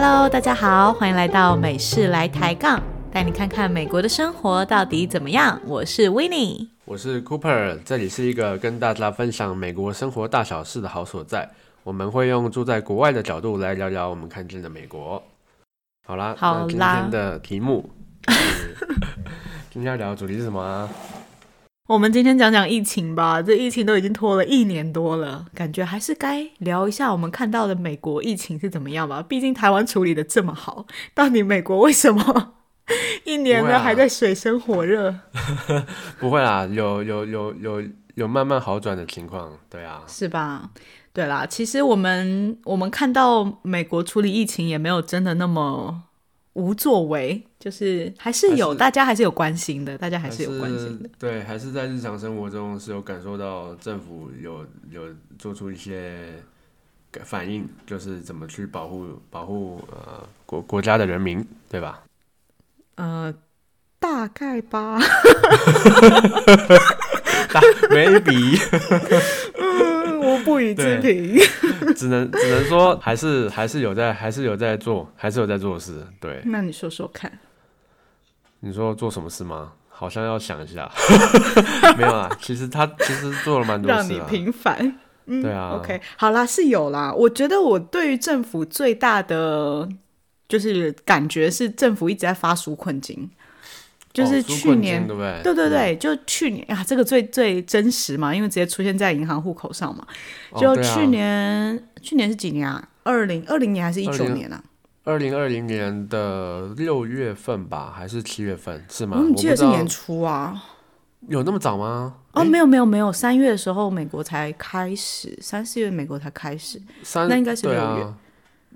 Hello，大家好，欢迎来到美式来抬杠，带你看看美国的生活到底怎么样。我是 w i n n i e 我是 Cooper，这里是一个跟大家分享美国生活大小事的好所在。我们会用住在国外的角度来聊聊我们看见的美国。好啦，好啦今天的题目 今天要聊的主题是什么啊？我们今天讲讲疫情吧，这疫情都已经拖了一年多了，感觉还是该聊一下我们看到的美国疫情是怎么样吧。毕竟台湾处理的这么好，到底美国为什么 一年了还在水深火热？不会啦，有有有有有慢慢好转的情况。对啊，是吧？对啦，其实我们我们看到美国处理疫情也没有真的那么无作为，就是还是有大家还是有关心的，大家还是有关心的。对，还是在日常生活中是有感受到政府有有做出一些反应，就是怎么去保护保护呃国国家的人民，对吧？呃，大概吧。大 maybe 不予置评。只能只能说还是还是有在还是有在做还是有在做事。对，那你说说看。你说做什么事吗？好像要想一下，没有啊。其实他其实做了蛮多事让你。平凡。嗯对啊 OK，好啦，是有啦。我觉得我对于政府最大的就是感觉是政府一直在发纾困金，就是去年、金对不对？对对对，就去年啊，这个最最真实嘛，因为直接出现在银行户口上嘛。就去年，去年是几年啊？二零二零年还是一九年啊？二零二零年的六月份吧，还是七月份是吗？我记得是年初啊？有那么早吗？哦，没有没有没有，三月的时候美国才开始，三四月美国才开始。三那应该是六月啊。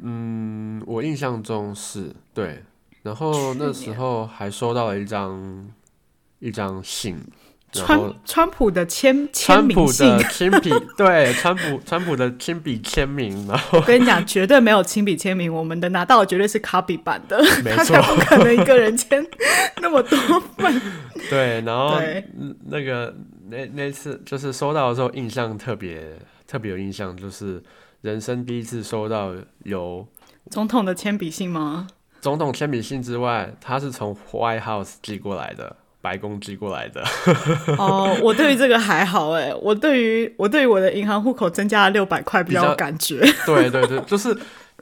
嗯，我印象中是对。然后那时候还收到了一张一张信，川川普的签签川普名信，的 亲笔对川普川普的亲笔签名，然后我跟你讲，绝对没有亲笔签名，我们的拿到的绝对是 copy 版的，没错不可能一个人签 那么多份。对，然后那个那那次就是收到的时候，印象特别特别有印象，就是人生第一次收到有总统的铅笔信吗？总统签名信之外，他是从 White House 寄过来的，白宫寄过来的。哦，我对于这个还好哎，我对于我对于我的银行户口增加了六百块比较有感觉。对对对，就是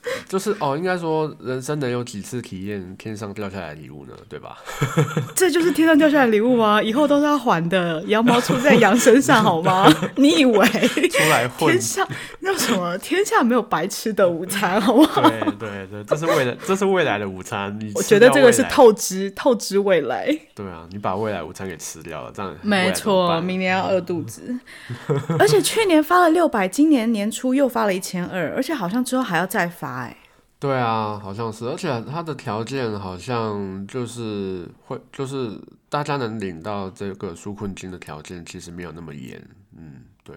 就是哦，应该说人生能有几次体验天上掉下来的礼物呢？对吧？这就是天上掉下来的礼物吗？以后都是要还的，羊毛出在羊身上好吗？你以为出来混天，下那什么天下没有白吃的午餐好不好？对对对，这是未来，这是未来的午餐。你我觉得这个是透支透支未来。对啊，你把未来午餐给吃掉了，这样没错，明年要饿肚子。而且去年发了六百，今年年初又发了一千二，而且好像之后还要再发哎、对啊，好像是，而且它的条件好像就是会，就是大家能领到这个纾困金的条件其实没有那么严。嗯，对，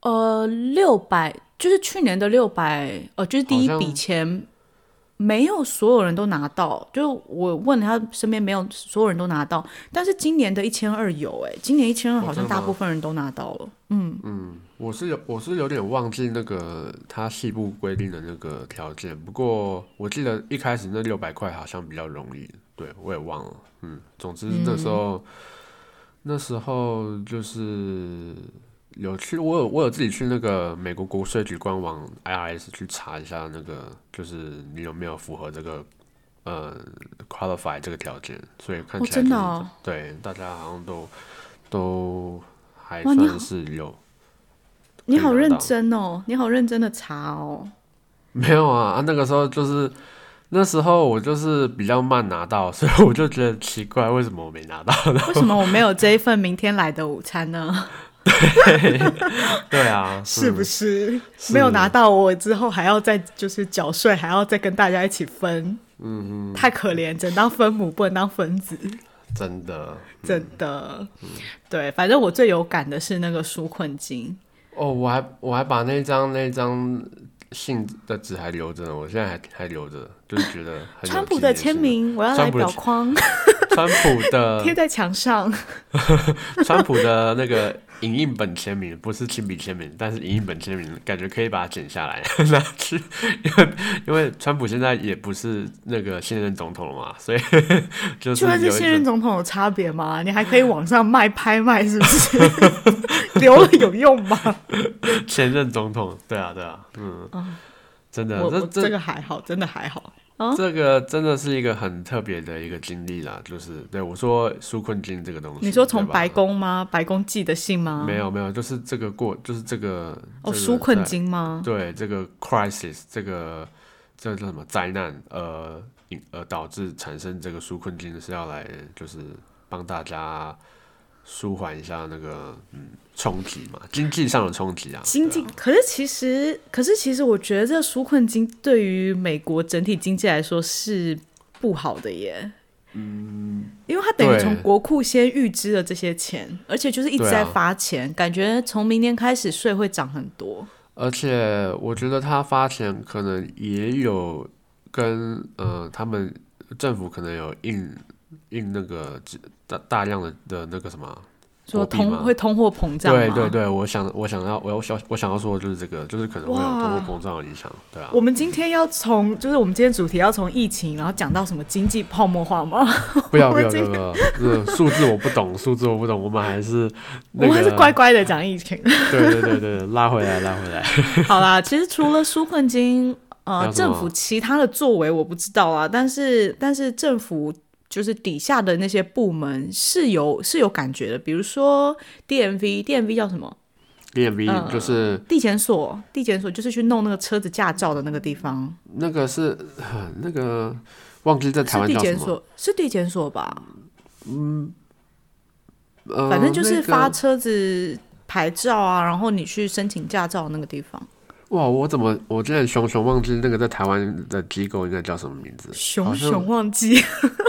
呃，六百就是去年的六百，呃，就是第一笔钱没有所有人都拿到，就我问他身边没有所有人都拿到，但是今年的一千二有哎、今年一千二好像大部分人都拿到了。嗯嗯我是有我是有点忘记那个他细部规定的那个条件，不过我记得一开始那六百块好像比较容易，对我也忘了。嗯，总之那时候、那时候就是有去，我有我有自己去那个美国国税局官网 IRS 去查一下那个，就是你有没有符合这个呃 qualify 这个条件，所以看哦起来、就是真的哦对大家好像都都还算是有。你好认真哦，你好认真的查哦。没有啊，啊那个时候就是那时候我就是比较慢拿到，所以我就觉得奇怪，为什么我没拿到呢？为什么我没有这一份明天来的午餐呢？对。啊，是。不？是？没有拿到我之后还要再就是缴税，还要再跟大家一起分，嗯嗯，太可怜，只能当分母，不能当分子，真的。真的。对，反正我最有感的是那个纾困金，哦，我还我还把那张那张信的纸还留着呢，我现在还还留着，就是觉得很川普的签名，我要来裱框。川普的 贴在墙上。川普的那个影印本签名不是亲笔签名，但是影印本签名感觉可以把它剪下来拿去，因为因为川普现在也不是那个现任总统了嘛，所以就是就算是现任种总统有差别吗？你还可以网上卖拍卖，是不是？留了有用吗？前任总统，对啊对啊，嗯，真的这这这个还好，真的还好。这个真的是一个很特别的一个经历啦，就是对我说纾困金这个东西，你说从白宫吗？白宫寄的信吗？没有没有，就是这个过，就是这个哦，这个纾困在金吗？对这个 crisis 这个这个叫什么灾难，呃，引呃导致产生这个纾困金是要来就是帮大家舒缓一下那个嗯冲击嘛，经济上的冲击啊，经济啊，可是其实，可是其实，我觉得这纾困金对于美国整体经济来说是不好的耶。嗯，因为他等于对从国库先预支了这些钱，而且就是一直在发钱，感觉从明年开始税会涨很多。而且我觉得他发钱可能也有跟呃他们政府可能有印印那个大大量的的那个什么。说通会通货膨胀？对对对，我想我想要我要想我想要说的就是这个，就是可能会有通货膨胀的影响，对啊。我们今天要从，就是我们今天主题要从疫情，然后讲到什么经济泡沫化吗？不要 不要不要数字我不懂，数字我不懂，我们还是我那个们还是乖乖的讲疫情。对对对对，拉回来拉回来。好啦，其实除了纾困金，呃，还有什么政府其他的作为我不知道啊，但是但是政府就是底下的那些部门是有是有感觉的，比如说 DMV，DMV 叫什么？DMV 嗯就是地检所，地检所就是去弄那个车子驾照的那个地方，那个是呃那个忘记在台湾地湾叫什么，检所，是地检所吧？呃，反正就是发车子牌照啊，然后你去申请驾照那个地方。哇，我怎么我真的熊熊忘记那个在台湾的机构应该叫什么名字？熊熊忘记，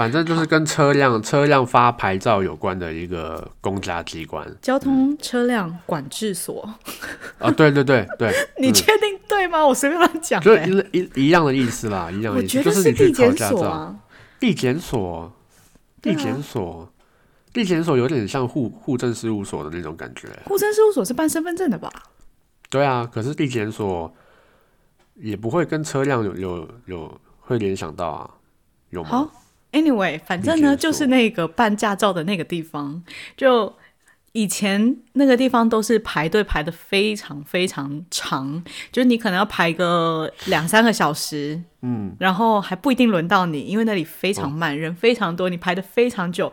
反正就是跟车辆车辆发牌照有关的一个公家机关交通车辆管制所，啊，对对对对，嗯你确定对吗？我随便乱讲就的、一一一样的意思啦，一样的意思，我觉得就是你去地检考驾照，所啊。地检所，地检所，地检所有点像户户政事务所的那种感觉。户政事务所是办身份证的吧？对啊，可是地检所也不会跟车辆有有有会联想到啊，有吗？好，anyway，反正呢，就是那个办驾照的那个地方，就以前那个地方都是排队排的非常非常长，就是你可能要排个两三个小时，嗯，然后还不一定轮到你，因为那里非常慢，人非常多，你排的非常久，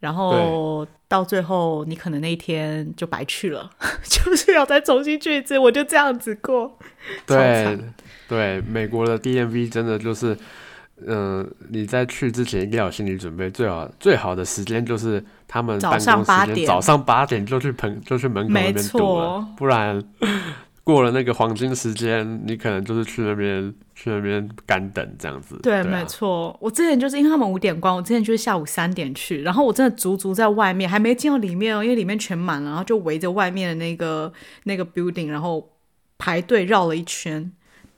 然后到最后你可能那一天就白去了，就是要再重新去一次，我就这样子过，对对，美国的 DMV 真的就是，嗯、你在去之前一定要有心理准备，最好最好的时间就是他们早办公上八点时间早上八点就去门就去门口那没边堵了错，不然过了那个黄金时间，你可能就是去那边去那边干等这样子。对，啊没错。我之前就是因为他们五点关，我之前就是下午三点去，然后我真的足足在外面，还没进到里面哦，因为里面全满了，然后就围着外面的那个那个 building，然后排队绕了一圈。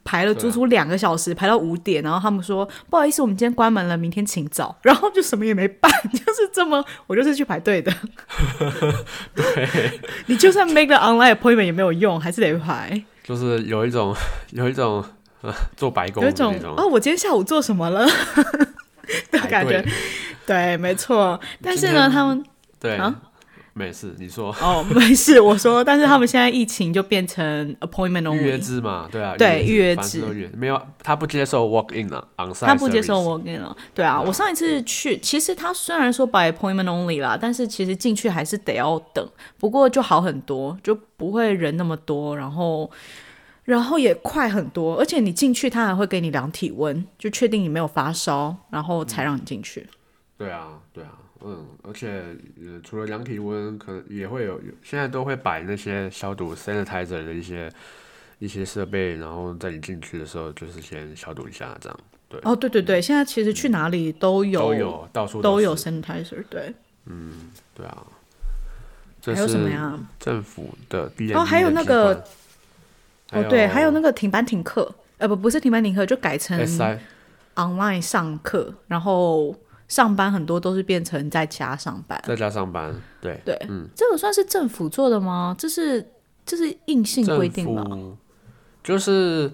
排了足足两个小时，排到五点，然后他们说不好意思，我们今天关门了，明天请早，然后就什么也没办，就是这么，我就是去排队的。对，你就算 make online appointment 也没有用，还是得排。就是有一种 有一种、呃、做白工有一种哦，我今天下午做什么了的感觉。对，没错。但是呢，他们对，啊没事，你说哦，没事，我说，但是他们现在疫情就变成 appointment only，预约制嘛，对啊，对预约制没有，他不接受 walk in 啊他不接受 walk in 了。对啊，我上一次去，其实他虽然说 by appointment only 啦，但是其实进去还是得要等，不过就好很多，就不会人那么多，然后。然后也快很多，而且你进去，他还会给你量体温，就确定你没有发烧，然后才让你进去。对啊，对啊，嗯，而且呃，除了量体温，可能也会有，有现在都会摆那些消毒 sanitizer 的一些一些设备，然后在你进去的时候，就是先消毒一下，这样对。哦，对对对，现在其实去哪里都有都有，到处都有 sanitizer，对。嗯对啊。这还有什么是呀？政府的哦还有那个哦，对，还有那。个个停班停课，呃，不，不是停班停课，就改成 online 上课，然后上班很多都是变成在家上班。在家上班，对，对，嗯这个算是政府做的吗？这是这是硬性规定吗？就是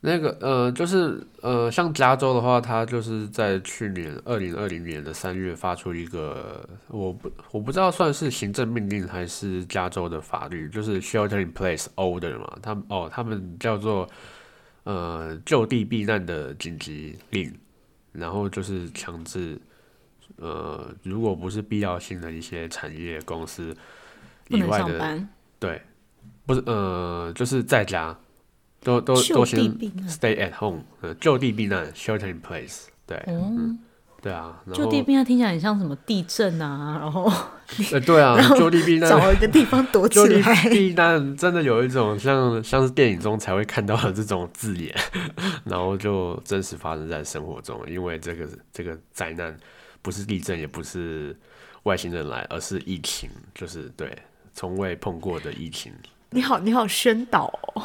那个呃，就是呃，像加州的话，它就是在去年二零二零年的三月发出一个，我不我不知道算是行政命令还是加州的法律，就是 shelter in place order 嘛，他们哦，他们叫做呃就地避难的紧急令，然后就是强制呃，如果不是必要性的一些产业公司以外的，对，不是呃，就是在家。都都都先 stay at home，呃，就地避难，shelter in place，对，嗯，对啊，就地避难听起来很像什么地震啊，然后，呃，对啊，就立避难，找一个地方躲起来，避难真的有一种像像是电影中才会看到的这种字眼，然后就真实发生在生活中，因为这个这个灾难不是地震，也不是外星人来，而是疫情，就是对从未碰过的疫情。你好，你好，宣导哦。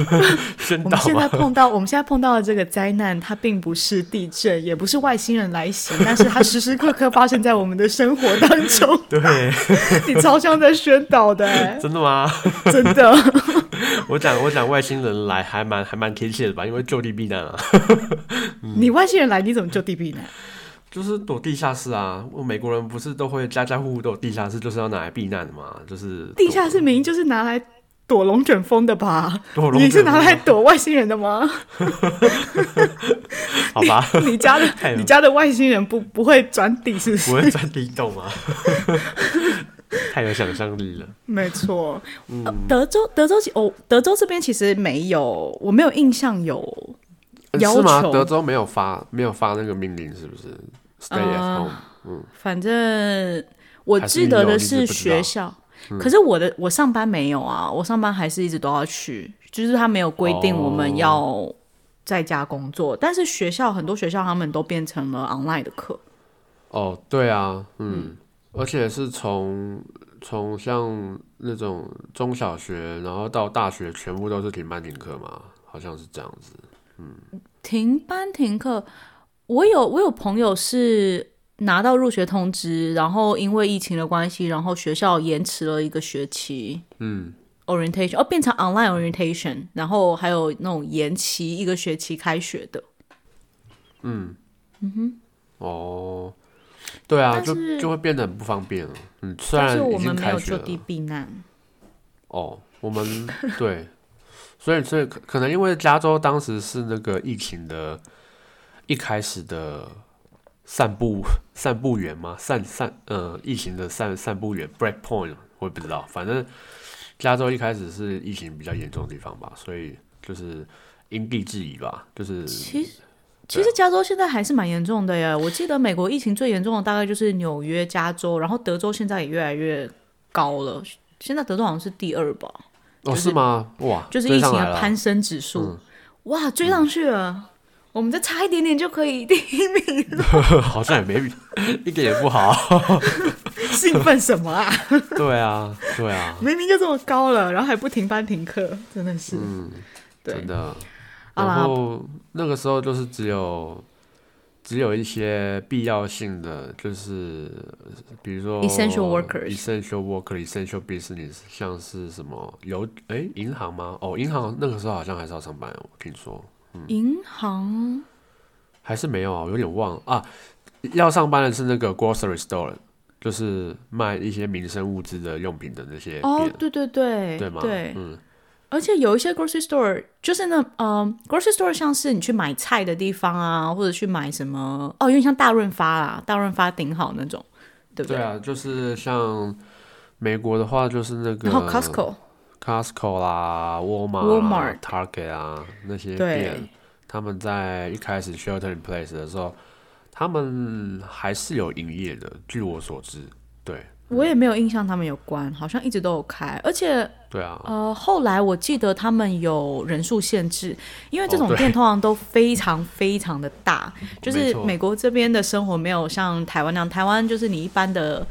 宣导。我们现在碰到，我们现在碰到的这个灾难，它并不是地震，也不是外星人来袭，但是它时时刻刻发生在我们的生活当中。对，你超像在宣导的。真的吗？真的。我讲，我讲外星人来还蛮还蛮贴切的吧，因为就地避难啊。你外星人来，你怎么就地避难？就是躲地下室啊！美国人不是都会家家户户都有地下室，就是要拿来避难的嘛。就是地下室明明就是拿来。躲龙卷风的吧？你是拿来躲外星人的吗？好吧，你家的 你家的外星人不不会钻地是？不会钻地洞吗？太有想象力了。没错，德州德州哦，德州这边其实没有，我没有印象有要求。德州没有发没有发那个命令，是不是？Stay at home。嗯，反正我记得的是学校。可是我的我上班没有啊，我上班还是一直都要去，就是他没有规定我们要在家工作，但是学校很多学校他们都变成了 online 的课。哦，对啊，嗯，而且是从从像那种中小学，然后到大学，全部都是停班停课嘛，好像是这样子。嗯，停班停课，我有我有朋友是。拿到入学通知，然后因为疫情的关系，然后学校延迟了一个学期。嗯，orientation 哦，变成 online orientation，然后还有那种延期一个学期开学的。嗯嗯哼，哦，对啊，就就会变得很不方便了。嗯，虽然我们没有就地避难。哦，我们对，所以所以可可能因为加州当时是那个疫情的一开始的。散步 散步员吗？散散呃，疫情的散散步员，break point，我也不知道。反正加州一开始是疫情比较严重的地方吧，所以就是因地制宜吧。就是其实其实加州现在还是蛮严重的呀。我记得美国疫情最严重的大概就是纽约、加州，然后德州现在也越来越高了。现在德州好像是第二吧？哦，是吗？哇，就是疫情的攀升指数，哇，追上去了。我们再差一点点就可以第一名了，好像也没一点也不好，兴奋什么啊？对啊，对啊，明明就这么高了，然后还不停班停课，真的是，嗯，真的。然后那个时候就是只有只有一些必要性的，就是比如说 essential workers，essential worker，essential business，像是什么有哎银行吗？哦，银行那个时候好像还是要上班，我听说。银行还是没有啊，我有点忘啊。要上班的是那个 grocery store，就是卖一些民生物资的用品的那些。哦，对对对，对吗？对，嗯。而且有一些 grocery store，就是那呃，grocery store 像是你去买菜的地方啊，或者去买什么哦，有点像大润发啦，大润发顶好那种，对不对？对啊，就是像美国的话，就是那个 Costco。Costco 啦，Walmart、Target 啊，那些店，他们在一开始 shelter in place 的时候，他们还是有营业的。据我所知，对我也没有印象他们有关，好像一直都有开。而且，对啊，呃，后来我记得他们有人数限制，因为这种店通常都非常非常的大，就是美国这边的生活没有像台湾那样，台湾就是你一般的。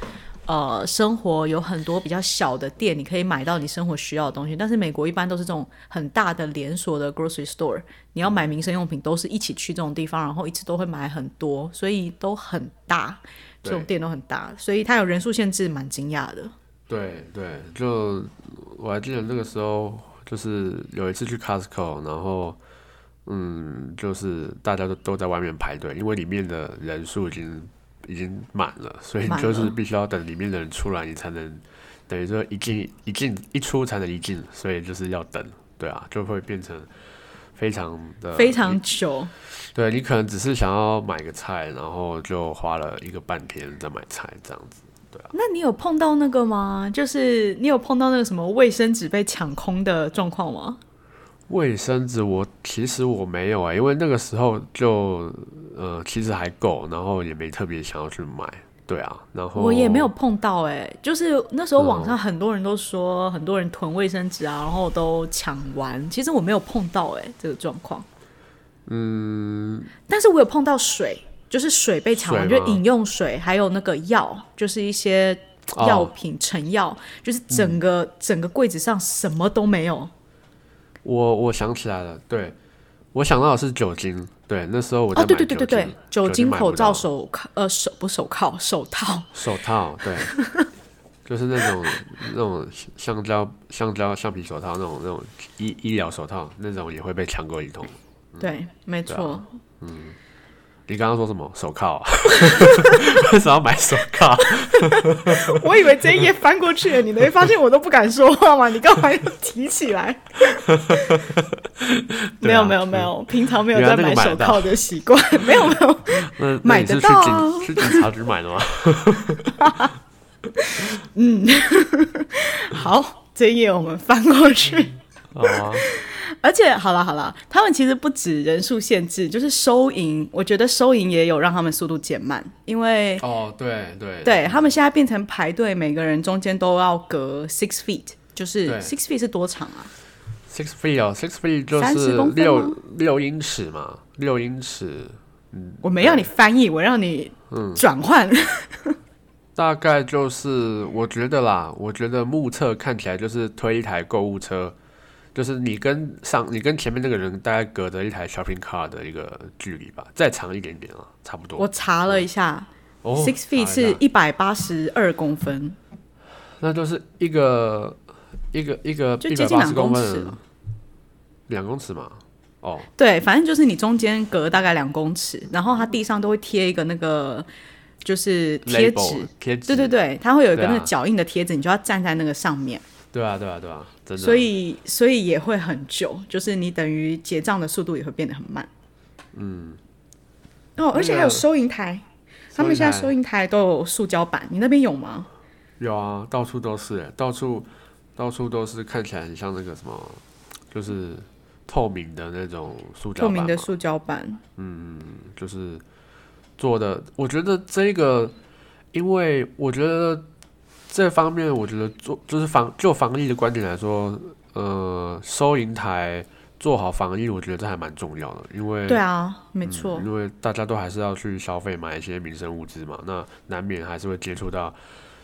呃生活有很多比较小的店，你可以买到你生活需要的东西。但是美国一般都是这种很大的连锁的 grocery store，你要买民生用品都是一起去这种地方，然后一直都会买很多，所以都很大，这种店都很大，所以它有人数限制，蛮惊讶的。对对，就我还记得那个时候，就是有一次去 Costco，然后嗯，就是大家都都在外面排队，因为里面的人数已经已经满了，所以你就是必须要等里面的人出来，你才能等于说一进一进一出才能一进，所以就是要等，对啊，就会变成非常的非常久，对你可能只是想要买个菜，然后就花了一个半天在买菜这样子。对啊那你有碰到那个吗？就是你有碰到那个什么卫生纸被抢空的状况吗？卫生纸我其实我没有啊、因为那个时候就呃其实还够，然后也没特别想要去买，对啊，然后我也没有碰到哎、就是那时候网嗯上很多人都说，很多人囤卫生纸啊，然后都抢完。其实我没有碰到哎、这个状况。嗯，但是我有碰到水，就是水被抢完，就饮用水，还有那个药，就是一些哦药品、成药，就是整个、整个柜子上什么都没有。我我想起来了，对我想到的是酒精，对，那时候我在哦，对买对对对对，酒精口罩、手铐呃手不手铐手套，手套，对，就是那种那种橡胶橡胶橡皮手套那种那种医医疗手套那种也会被抢购一通。对，没错。啊你刚刚说什么手铐、啊？为什么要买手铐？我以为这一页翻过去了，你没发现我都不敢说话吗？你干嘛要提起来？没有没有没有，平常没有在买手铐的习惯，没有没有。买得到啊警去警察局买的吗？嗯好，这一页我们翻过去。好啊，而且好了好了，他们其实不止人数限制，就是收银，我觉得收银也有让他们速度减慢，因为哦，对对对。他们现在变成排队，每个人中间都要隔 six feet，就是 six feet 是多长啊？，six feet 哦，six feet 就30是六六英尺嘛，六英尺我没让你翻译，我让你转换。大概就是我觉得啦，我觉得目测看起来就是推一台购物车，就是你跟上你跟前面那个人大概隔着一台 shopping car 的一个距离吧，再长一点点啊，差不多。我查了一下、哦 s i x feet 是一百八十二公分，那就是一个一个一个就接近两公尺。两公尺嘛。哦，对，反正就是你中间隔大概两公尺，然后它地上都会贴一个那个就是贴纸贴纸，对对对，它会有一个那个脚印的贴纸，你就要站在那个上面，对啊对啊对啊，真的。所以所以也会很久，就是你等于结账的速度也会变得很慢。嗯，哦，而且还有收银台，他们现在收银台都有塑胶板，你那边有吗？有啊，到处都是，到处到处都是，看起来很像那个什么，就是透明的那种塑胶透明的塑胶板，嗯就是做的。我觉得这个，因为我觉得这方面，我觉得做就是防就防疫的观点来说，呃，收银台做好防疫，我觉得这还蛮重要的，因为对啊，没错。因为大家都还是要去消费买一些民生物资嘛，那难免还是会接触到，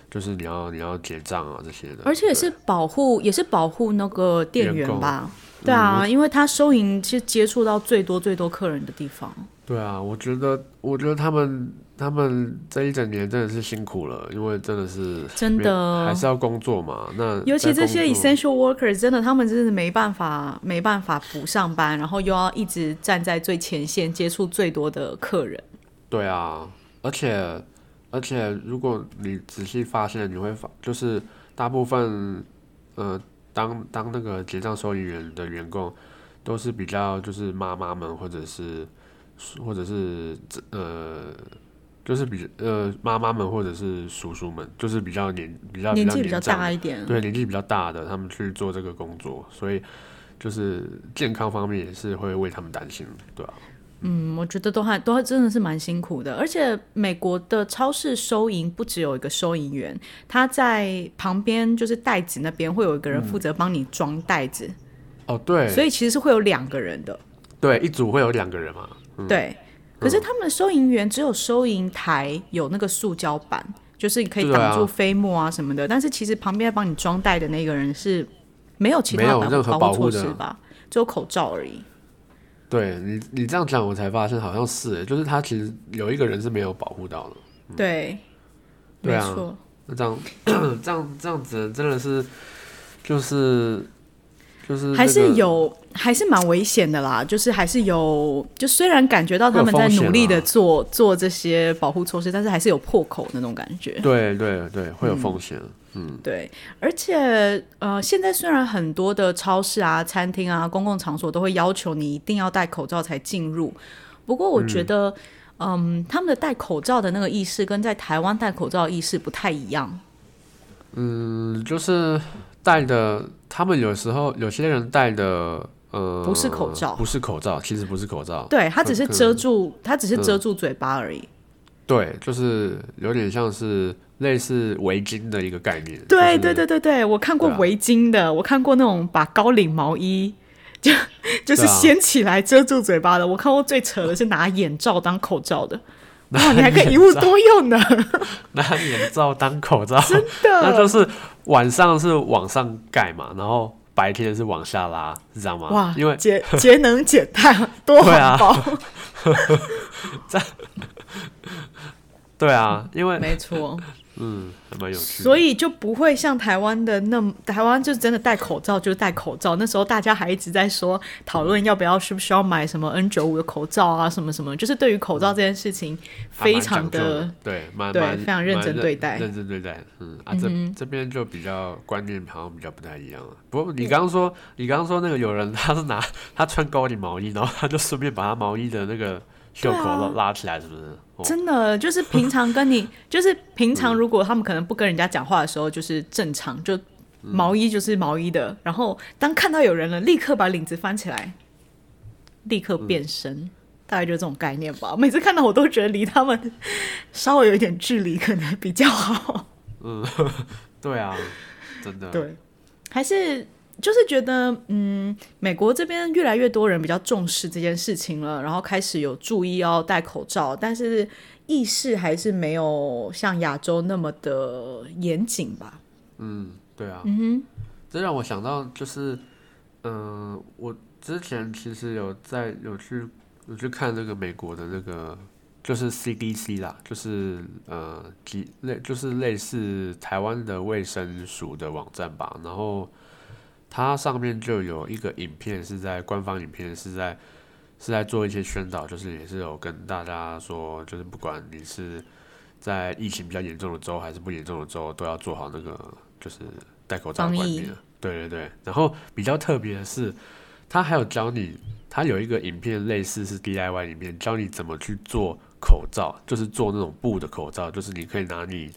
就是你要你要结账啊这些的，而且也是保护，也是保护那个店员吧？对啊，因为他收银是接触到最多最多客人的地方。对啊，我觉得我觉得他们他们这一整年真的是辛苦了，因为真的是真的还是要工作嘛，那尤其这些 essential workers，真的他们真的没办法没办法不上班，然后又要一直站在最前线，接触最多的客人。对啊，而且而且如果你仔细发现，你会发就是大部分呃当当那个结账收银员的员工都是比较就是妈妈们或者是或者是呃。就是比呃妈妈们或者是叔叔们，就是比较年比较年纪比较大一点，对年纪比较大的，他们去做这个工作，所以就是健康方面也是会为他们担心，对吧、嗯，我觉得都还都还真的是蛮辛苦的。而且美国的超市收银不只有一个收银员，他在旁边就是袋子那边会有一个人负责帮你装袋子，哦，对，所以其实是会有两个人的。对，一组会有两个人嘛，对，可是他们的收银员只有收银台有那个塑胶板，就是可以挡住飞沫啊什么的。但是其实旁边帮你装袋的那个人是没有其他没有任何保护的措施吧？只有口罩而已。对你你这样讲，我才发现好像是欸，就是他其实有一个人是没有保护到的。对，对啊没错。那这样 这样这样子真的是就是就是、还是。有，还是蛮危险的啦。就是还是有，就虽然感觉到他们在努力的做做这些保护措施，但是还是有破口那种感觉。对对对，会有风险。嗯，对，而且呃，现在虽然很多的超市啊、餐厅啊、公共场所都会要求你一定要戴口罩才进入，不过我觉得，嗯他们的戴口罩的那个意识跟在台湾戴口罩的意识不太一样。嗯，就是戴的，他们有时候有些人戴的，呃，不是口罩不是口罩，其实不是口罩，对，它只是遮住，它只是遮嗯住嘴巴而已。对，就是有点像是类似围巾的一个概念。对就是对对对对，我看过围巾的，我看过那种把高领毛衣就 就是掀起来遮住嘴巴的，我看过最扯的是拿眼罩当口罩的。哇，你还可以一物多用呢，拿眼罩当口罩，真的 那就！是晚上是往上盖嘛，然后白天是往下拉，是这样吗？哇，因为节节能减碳，多对啊环保，对啊，因为没错。嗯，还蛮有趣。所以就不会像台湾的那么，台湾就真的戴口罩就是戴口罩。那时候大家还一直在说讨论要不要需不需要买什么 N 九五的口罩啊，什么什么，就是对于口罩这件事情非常的对，蛮对蛮非常认真对待认真对待。嗯啊，这这边就比较观念好像比较不太一样了。不过你刚刚说，你刚刚说那个有人他是拿他穿高领毛衣，然后他就顺便把他毛衣的那个袖口拉拉起来，是不是？哦真的就是平常跟你，就是平常如果他们可能不跟人家讲话的时候，就是正常，就毛衣就是毛衣的，然后当看到有人了，立刻把领子翻起来，立刻变身。大概就这种概念吧。每次看到我都觉得离他们稍微有一点距离，可能比较好。嗯 对啊，真的。对，还是就是觉得，嗯，美国这边越来越多人比较重视这件事情了，然后开始有注意要戴口罩，但是意识还是没有像亚洲那么的严谨吧。嗯，对啊，嗯哼，这让我想到就是，嗯、我之前其实有在有去有去看那个美国的那个就是 CDC 啦，就是呃几类就是类似台湾的卫生署的网站吧，然后它上面就有一个影片是在官方影片是在是在做一些宣导，就是也是有跟大家说，就是不管你是在疫情比较严重的州还是不严重的州，都要做好那个就是戴口罩的观念。对对对，然后比较特别的是，他还有教你，他有一个影片类似是 DIY 影片，教你怎么去做口罩，就是做那种布的口罩，就是你可以拿你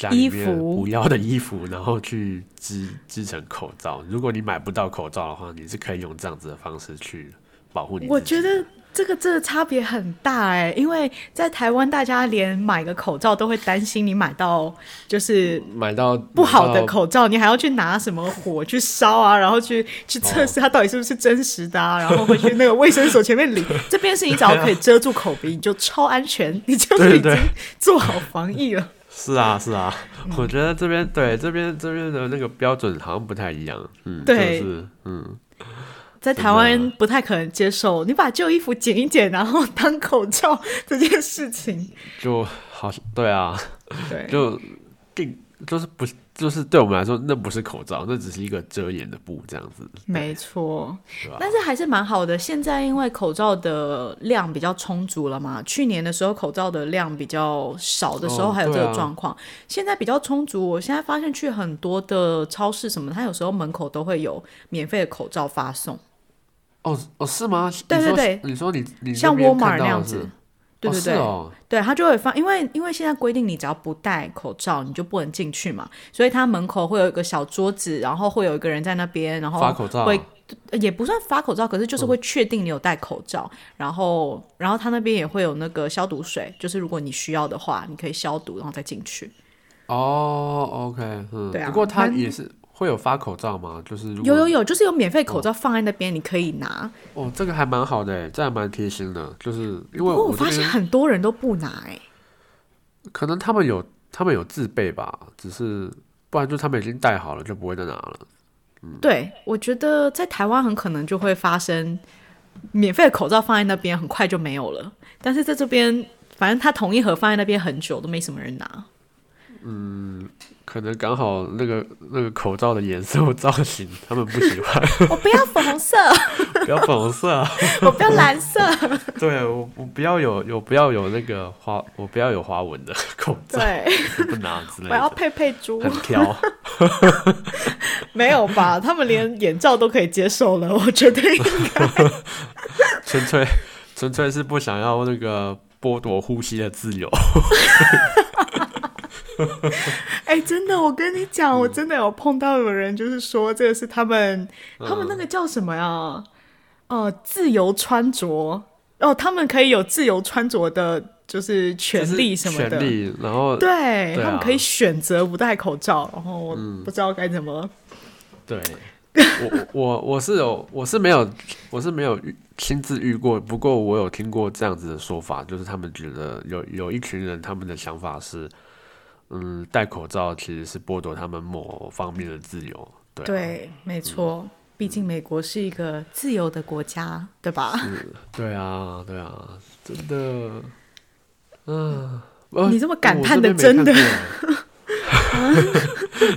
家里衣面服不要的衣服，然后去织织成口罩。如果你买不到口罩的话，你是可以用这样子的方式去保护你。我觉得这个这个差别很大哎，因为在台湾，大家连买个口罩都会担心你买到就是买到不好的口罩，你还要去拿什么火去烧啊，然后去去测试它到底是不是真实的啊，然后会去那个卫生所前面领。这边是你只要可以遮住口鼻，你就超安全，你就是已经做好防疫了。是啊，是啊，嗯我觉得这边对这边这边的那个标准好像不太一样，嗯，对。就是嗯，在台湾不太可能接受你把旧衣服剪一剪，然后当口罩这件事情。就好像对啊，对，就定就是不就是对我们来说，那不是口罩，那只是一个遮掩的布这样子，没错但是还是蛮好的。现在因为口罩的量比较充足了嘛，去年的时候口罩的量比较少的时候哦还有这个状况，现在比较充足。我现在发现去很多的超市什么的，它有时候门口都会有免费的口罩发送，哦哦是吗？对对对你说你你像那边 Walmart 看到的是那样子。对哦对哦，对，他就会放，因为因为现在规定你只要不戴口罩，你就不能进去嘛，所以他门口会有一个小桌子，然后会有一个人在那边，然后发口罩。会呃也不算发口罩，可是就是会确定你有戴口罩，然后然后他那边也会有那个消毒水，就是如果你需要的话，你可以消毒然后再进去。哦，OK，嗯，对啊不过他也是会有发口罩吗？就是有有有，就是有免费口罩放在那边，你可以拿。哦，这个还蛮好的诶，这还蛮贴心的，就是因为我发现很多人都不拿、哎，可能他们有他们有自备吧，只是不然就他们已经带好了，就不会再拿了。对，我觉得在台湾很可能就会发生免费的口罩放在那边，很快就没有了。但是在这边，反正他同一盒放在那边很久，都没什么人拿。可能刚好那个那个口罩的颜色或造型，他们不喜欢，我不要粉红色，不要粉红色啊。我不要蓝色。对我我不要有有不要有那个花，我不要有花纹的口罩，对，不拿之类我要的。佩佩猪。很挑，没有吧？他们连眼罩都可以接受了，我觉得应该。纯粹纯粹是不想要那个剥夺呼吸的自由。哎、真的，我跟你讲，我真的有碰到有人，就是说这个是他们，嗯他们那个叫什么呀？呃，自由穿着哦，他们可以有自由穿着的，就是权利什么的。权利，然后对他们可以选择不戴口罩，然后我嗯不知道该怎么。对，我我我是有我是没有我是没有遇亲自遇过，不过我有听过这样子的说法，就是他们觉得有有一群人他们的想法是，嗯，戴口罩其实是剥夺他们某方面的自由。对啊、对，没错，毕竟美国是一个自由的国家，对吧？对啊，对啊，真的，嗯、呃你这么感叹的真的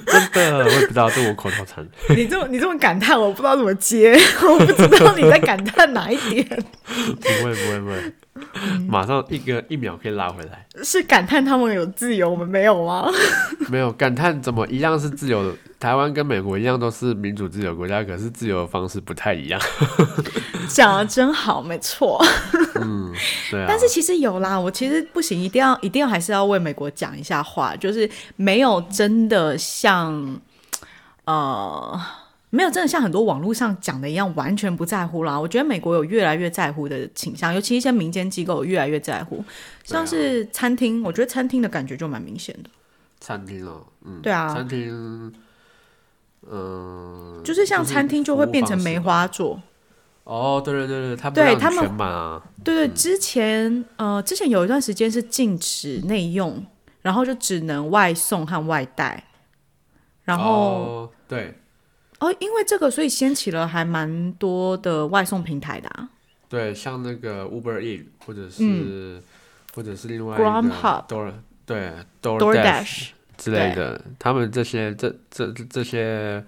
真的，我也不知道，这我口头禅。你这么你这么感叹，我不知道怎么接，我不知道你在感叹哪一点，不会，不会，不会，马上一个一秒可以拉回来。是感叹他们有自由，我 们没有吗？没有感叹怎么一样是自由的，台湾跟美国一样都是民主自由国家，可是自由的方式不太一样。讲的真好，没错。嗯对啊，但是其实有啦，我其实不行，一定要一定要还是要为美国讲一下话，就是没有真的像呃。没有真的像很多网络上讲的一样，完全不在乎啦。我觉得美国有越来越在乎的倾向，尤其一些民间机构越来越在乎，像是餐厅，我觉得餐厅的感觉就蛮明显的。餐厅哦，嗯，对啊。餐厅，嗯、就是像餐厅就会变成梅花座，哦，对对对对，他不让你对他们全满啊，对对，之前呃，之前有一段时间是禁止内用，然后就只能外送和外带，然后哦、对哦因为这个，所以掀起了还蛮多的外送平台的、啊。对，像那个 Uber E 或者是、或者是另外一个 Grubhub Door 对 DoorDash 之类的，他们这些这这这这些。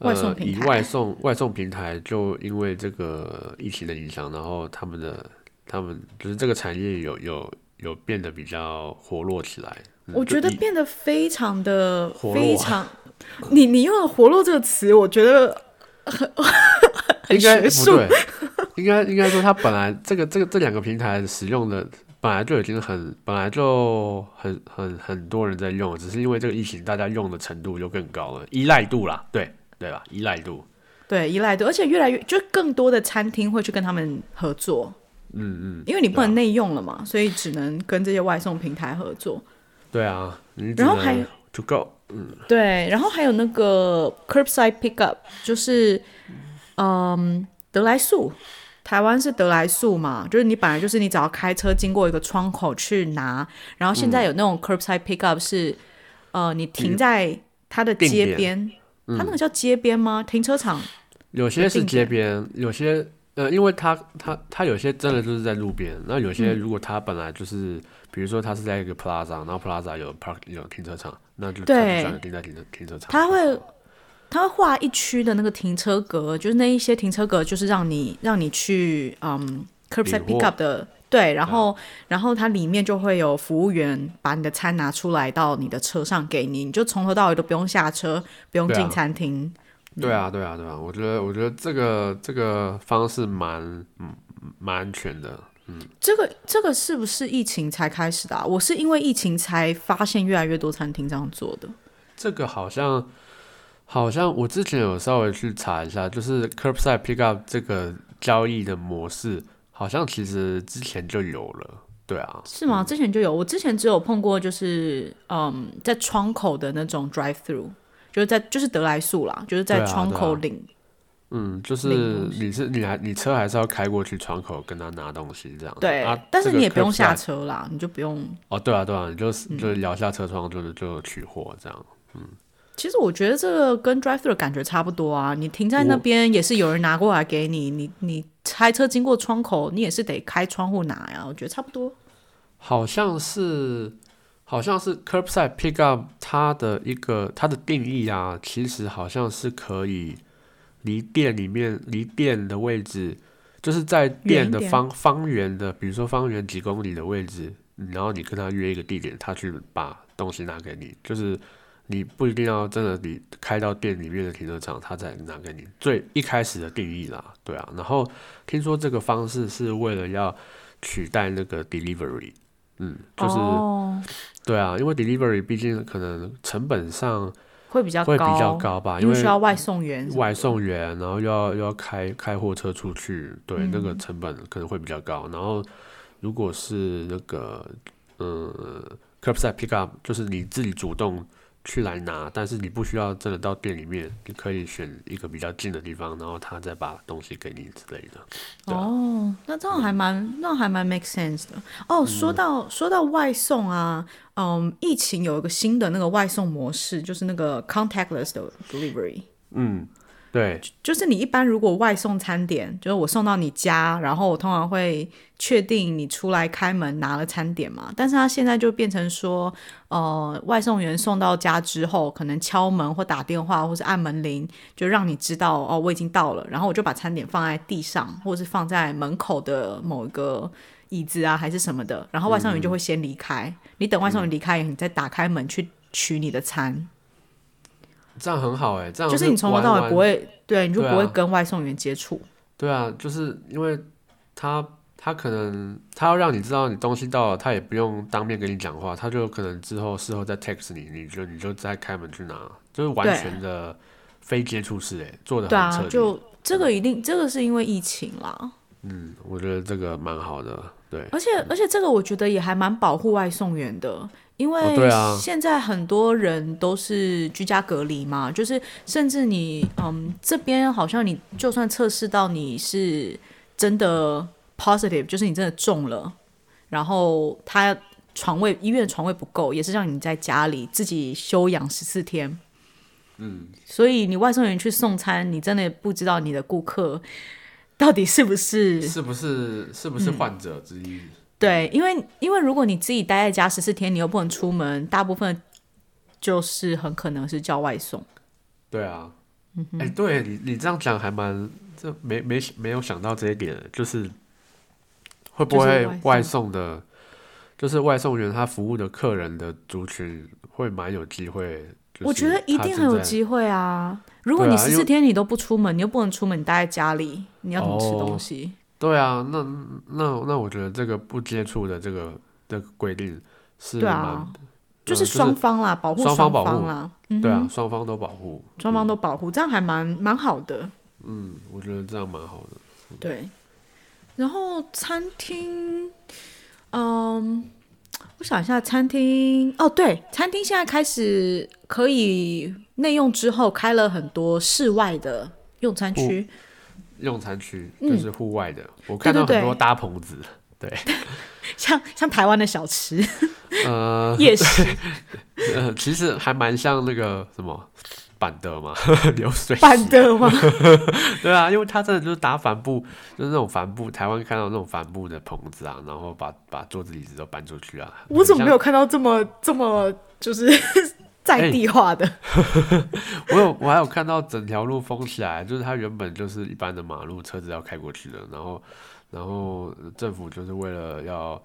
呃，以外送平台外送外送平台就因为这个疫情的影响，然后他们的他们就是这个产业有有有变得比较活络起来。嗯我觉得变得非常的活络非常，你你用了“活络”这个词，我觉得 应该不对，应该应该说，它本来这个这个这两个平台使用的本来就已经很本来就很很很多人在用，只是因为这个疫情，大家用的程度就更高了，依赖度啦，对对吧？依赖度，对依赖度，而且越来越就更多的餐厅会去跟他们合作，嗯嗯，因为你不能内用了嘛，所以只能跟这些外送平台合作。对啊，然后还能 to go，嗯，对，然后还有那个 curbside pickup，就是嗯得来速，台湾是得来速嘛，就是你本来就是你只要开车经过一个窗口去拿，然后现在有那种 curbside pickup 是、呃你停在它的街边，它那个叫街边吗？停车场？有些是街边，有些呃，因为它它它有些真的就是在路边，那有些如果它本来就是，比如说它是在一个 plaza，然后 plaza 有 park 有停车场，那就对停在停车停车场。他会他会画一区的那个停车格，就是那一些停车格，就是让你让你去嗯 curbside pickup 的。对，然后，然后它里面就会有服务员把你的餐拿出来到你的车上给你，你就从头到尾都不用下车，不用进餐厅。对啊，对啊，对啊，我觉得我觉得这个这个方式蛮嗯蛮安全的。这个这个是不是疫情才开始的、啊？我是因为疫情才发现越来越多餐厅这样做的。这个好像好像我之前有稍微去查一下，就是 curbside pickup 这个交易的模式，好像其实之前就有了。对啊，是吗？之前就有，我之前只有碰过，就是嗯，在窗口的那种 drive through，就是在就是得来速啦，就是在窗口对领。嗯，就是你是你还你车还是要开过去窗口跟他拿东西这样。对，啊、但是你也不用下车啦，你就不用。哦，对啊对啊，你就是嗯就是摇下车窗就是就取货这样。嗯其实我觉得这个跟 drive through 的感觉差不多啊，你停在那边也是有人拿过来给你，你你开车经过窗口，你也是得开窗户拿呀，我觉得差不多。好像是好像是 curbside pick up 它的一个它的定义啊，其实好像是可以离店里面离店的位置，就是在店的方方圆的，比如说方圆几公里的位置，然后你跟他约一个地点，他去把东西拿给你，就是。你不一定要真的你开到店里面的停车场，他才拿给你。最一开始的定义啦，对啊。然后听说这个方式是为了要取代那个 delivery，嗯，就是、哦，对啊，因为 delivery 毕竟可能成本上会比较会比高，较高吧，因因为为需要外送员。外送员，然后又要又要开开货车出去，对，那嗯个成本可能会比较高。然后如果是那个嗯 curbside pick up，就是你自己主动去来拿，但是你不需要真的到店里面，你可以选一个比较近的地方，然后他再把东西给你之类的。哦，那这样还蛮，那还蛮 make sense 的。哦，说到、说到外送啊，嗯，疫情有一个新的那个外送模式，就是那个 contactless 的 delivery。嗯，对，就是你一般如果外送餐点，就是我送到你家，然后我通常会确定你出来开门拿了餐点嘛。但是他现在就变成说，呃，外送员送到家之后，可能敲门或打电话或是按门铃，就让你知道哦我已经到了，然后我就把餐点放在地上，或是放在门口的某一个椅子啊还是什么的，然后外送员就会先离开。你等外送员离开以后，你再打开门去取你的餐。这样很好哎、这样就是你从头到尾不会，对，你就不会跟外送员接触。对啊，就是因为他他可能他要让你知道你东西到了，他也不用当面跟你讲话，他就可能之后事后再 text 你，你就你就再开门去拿，就是完全的非接触式哎，做的对啊很彻，底。就这个一定，这个是因为疫情啦，嗯，我觉得这个蛮好的，对，而且而且这个我觉得也还蛮保护外送员的，因为啊现在很多人都是居家隔离嘛，就是甚至你嗯这边好像你就算测试到你是真的 positive，就是你真的中了，然后他床位医院床位不够，也是让你在家里自己休养十四天。嗯，所以你外送员去送餐，你真的不知道你的顾客到底是不是是不是是嗯不是患者之一？对，因为因为如果你自己待在家十四天，你又不能出门，大部分就是很可能是叫外送。对啊，嗯哎、对你你这样讲还蛮，这没没没有想到这一点，就是会不会外送的，就是外送员他服务的客人的族群会蛮有机会。就是我觉得一定很有机会啊！如果你十四天你都不出门，你又不能出门，你待在家里，你要怎么吃哦东西？对啊，那那那我觉得这个不接触的这个这个规定是啊就是呃双方啦，保护双方啦，嗯对啊，哼，双方都保护，双方都保护，这样还蛮蛮好的。嗯，我觉得这样蛮好的。对，然后餐厅，嗯，我想一下，餐厅哦，对，餐厅现在开始可以内用之后，开了很多室外的用餐区。用餐区嗯就是户外的，我看到很多搭棚子，对，像像台湾的小吃 呃，夜市呃，其实还蛮像那个什么板的嘛，流水板的嘛？对啊，因为他真的就是搭帆布，就是那种帆布，台湾看到那种帆布的棚子啊，然后把把桌子椅子都搬出去啊。我怎么没有？有看到这么这么就是在地化的？我有，我还有看到整条路封起来，就是它原本就是一般的马路，车子要开过去的，然后然后政府就是为了要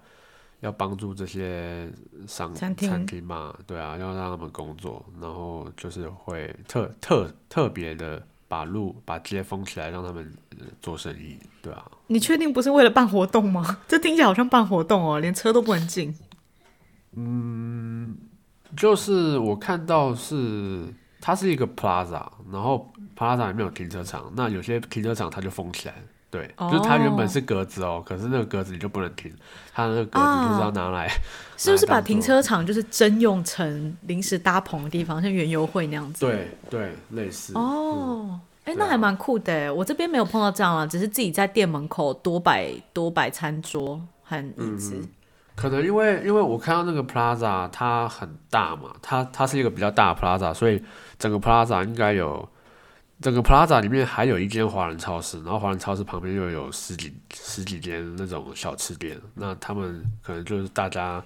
要帮助这些商餐厅嘛，对啊，要让他们工作，然后就是会特特特别的把路把街封起来，让他们、呃做生意，对啊。你确定不是为了办活动吗？这听起来好像办活动哦，连车都不能进。就是我看到是它是一个 plaza，然后 plaza 里面有停车场，那有些停车场它就封起来，对，就是它原本是格子哦，可是那个格子你就不能停，它那个格子就是要拿来，是不是把停车场就是征用成临时搭棚的地方，像园游会那样子？对对，类似，哦，哎、那还蛮酷的哎！我这边没有碰到这样啊，只是自己在店门口多摆多摆餐桌和椅子。可能因为因为我看到那个 Plaza 它很大嘛，它它是一个比较大的 Plaza，所以整个 Plaza 应该有整个 Plaza 里面还有一间华人超市，然后华人超市旁边又有十几十几间那种小吃店，那他们可能就是大家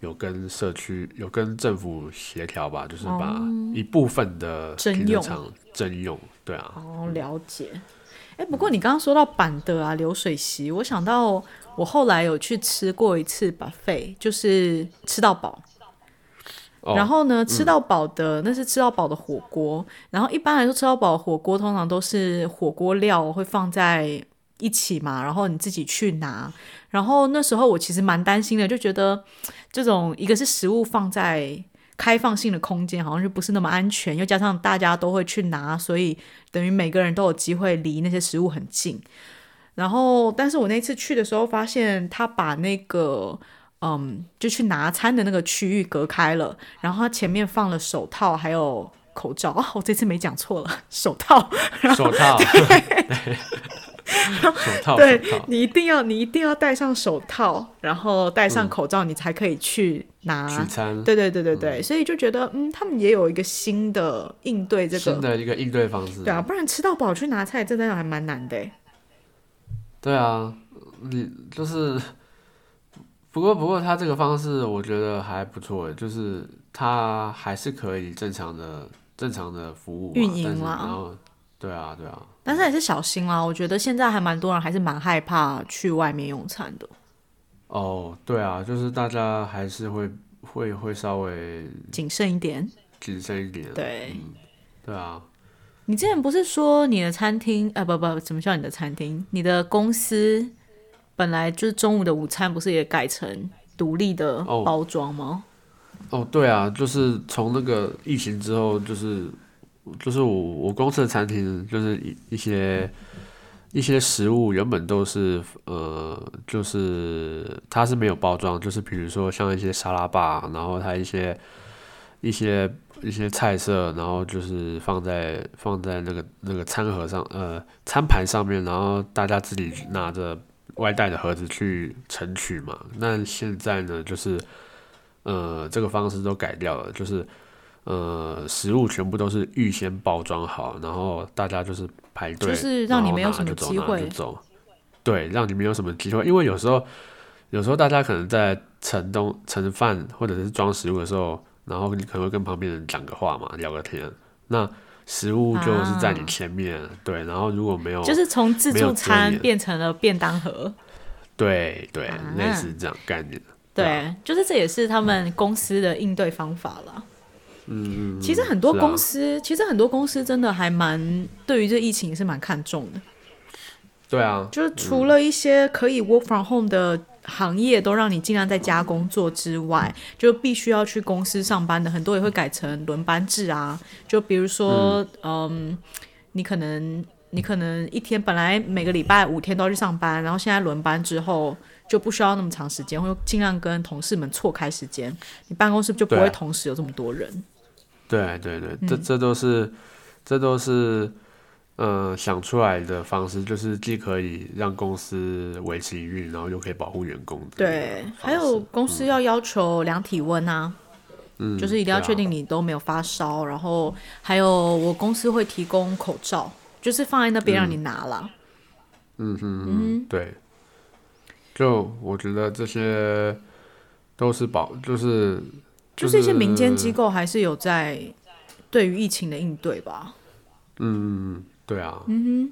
有跟社区有跟政府协调吧，就是把一部分的停车场征用，对啊，哦，了解。哎，不过你刚刚说到板的啊，流水席，我想到我后来有去吃过一次 buffet，就是吃到饱。哦然后呢，吃到饱的、那是吃到饱的火锅。然后一般来说，吃到饱火锅通常都是火锅料会放在一起嘛，然后你自己去拿。然后那时候我其实蛮担心的，就觉得这种一个是食物放在开放性的空间，好像就不是那么安全，又加上大家都会去拿，所以等于每个人都有机会离那些食物很近。然后，但是我那次去的时候，发现他把那个嗯，就去拿餐的那个区域隔开了，然后他前面放了手套，还有口罩。哦，我这次没讲错了，手套。手套，手套，对套，你一定要，你一定要戴上手套，然后戴上口罩，你才可以去拿。取餐，对对对对对，所以就觉得，嗯，他们也有一个新的应对这个新，的一个应对方式。对啊，不然吃到饱去拿菜，真的还蛮难的欸。对啊，你就是，不过不过他这个方式我觉得还不错，就是他还是可以正常的正常的服务运营了然后对啊对啊，但是还是小心啦，我觉得现在还蛮多人还是蛮害怕去外面用餐的，哦对啊，就是大家还是会会会稍微谨慎一点。谨慎一点。对，对啊，你之前不是说你的餐厅，呃，不不，怎么叫你的餐厅？你的公司本来就是中午的午餐，不是也改成独立的哦包装吗？哦对啊，就是从那个疫情之后，就是就是我我公司的餐厅就是一一些。一些食物原本都是呃，就是它是没有包装，就是比如说像一些沙拉吧，然后它一些一些一些菜色，然后就是放在放在那个那个餐盒上，呃，餐盘上面，然后大家自己拿着外带的盒子去盛取嘛。那现在呢，就是呃这个方式都改掉了，就是呃食物全部都是预先包装好，然后大家就是排队，就是让你没有什么机会对，让你没有什么机会，因为有时候有时候大家可能在盛东盛饭或者是装食物的时候，然后你可能会跟旁边人讲个话嘛，聊个天，那食物就是在你啊前面，对，然后如果没有就是从自助餐变成了便当盒。对对，啊类似这样概念，对，对啊就是这也是他们公司的应对方法啦。嗯嗯，其实很多公司，其实很多公司真的还蛮对于这疫情是蛮看重的。对啊，就是除了一些可以 work from home 的行业都让你尽量在家工作之外，就必须要去公司上班的，很多也会改成轮班制啊。就比如说，嗯你可能你可能一天本来每个礼拜五天都要去上班，然后现在轮班之后就不需要那么长时间，会尽量跟同事们错开时间，你办公室就不会同时有这么多人。对对对，嗯这这都是这都是呃想出来的方式，就是既可以让公司维持营运，然后又可以保护员工对，还有公司要要求量体温啊。嗯，就是一定要确定你都没有发烧，然后还有我公司会提供口罩，就是放在那边让你拿啦。嗯嗯嗯，对，就我觉得这些都是保，就是就是一些民间机构还是有在对于疫情的应对吧。嗯，嗯对啊，嗯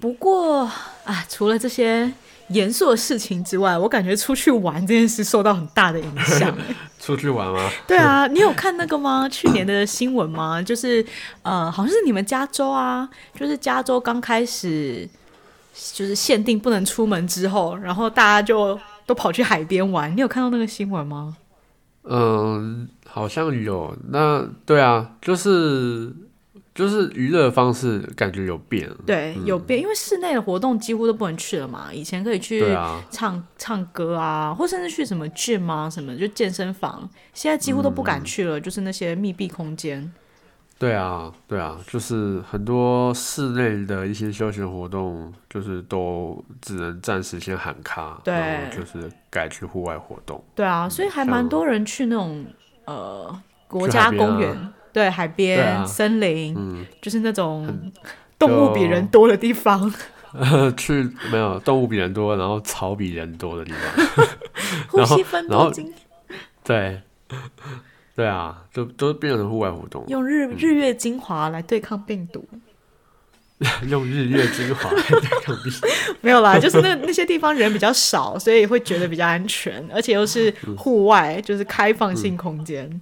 不过啊，除了这些严肃的事情之外，我感觉出去玩这件事受到很大的影响。出去玩吗？对啊，你有看那个吗？去年的新闻吗？就是呃，好像是你们加州啊，就是加州刚开始就是限定不能出门之后，然后大家就都跑去海边玩。你有看到那个新闻吗？嗯，好像有。那对啊，就是就是娱乐方式感觉有变。对，有变，因为室内的活动几乎都不能去了嘛。以前可以去对啊，唱、唱歌啊，或甚至去什么 gym 啊，什么就健身房，现在几乎都不敢去了，就是那些密闭空间。对啊，对啊，就是很多室内的一些休闲活动，就是都只能暂时先喊卡，对然后就是改去户外活动。对啊，所以还蛮多人去那种呃国家公园，对海边、啊森林，嗯，就是那种 动物比人多的地方，去没有动物比人多，然后草比人多的地方。呼吸分然后多金，对，对啊，都都变成户外活动，用日日月精华来对抗病毒。用日月精华来对抗病毒。没有啦，就是那那些地方人比较少，所以会觉得比较安全，而且又是户外，就是开放性空间。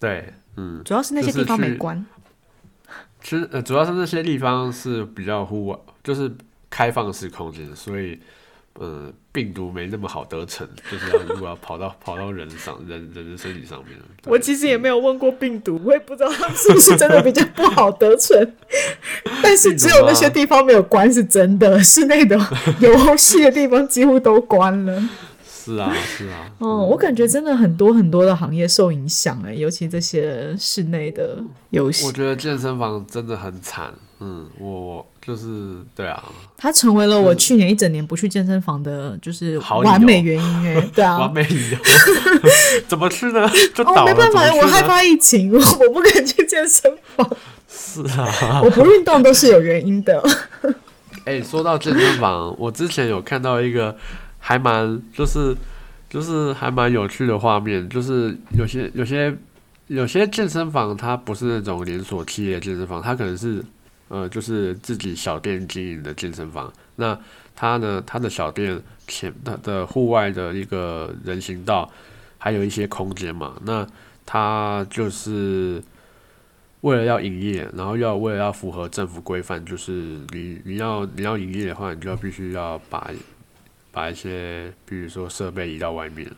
对，嗯，主要是那些地方没关。其实呃，主要是那些地方是比较户外，就是开放式空间，所以呃，病毒没那么好得逞，就是要如果要跑到跑到人上人人的身体上面。我其实也没有问过病毒，我也不知道他们是不是真的比较不好得逞。但是只有那些地方没有关是真的，室内的游戏的地方几乎都关了。是啊，是啊，嗯，我感觉真的很多很多的行业受影响哎，尤其这些室内的游戏我，觉得健身房真的很惨。嗯，我我就是对啊，它成为了我去年一整年不去健身房的，就是完美原因哎。对啊。完，美理由，怎么去呢？就哦，倒了，没办法怎，么去呢？我害怕疫情，我我不敢去健身房，是啊，我不运动都是有原因的。哎、说到健身房，我之前有看到一个还蛮就是就是还蛮有趣的画面，就是有些有些有些健身房它不是那种连锁企业健身房，它可能是呃就是自己小店经营的健身房。那他呢，他的小店前他的户外的一个人行道，还有一些空间嘛，那他就是。为了要营业，然后要为了要符合政府规范，就是你你要你要营业的话，你就要必须要把把一些，比如说设备移到外面。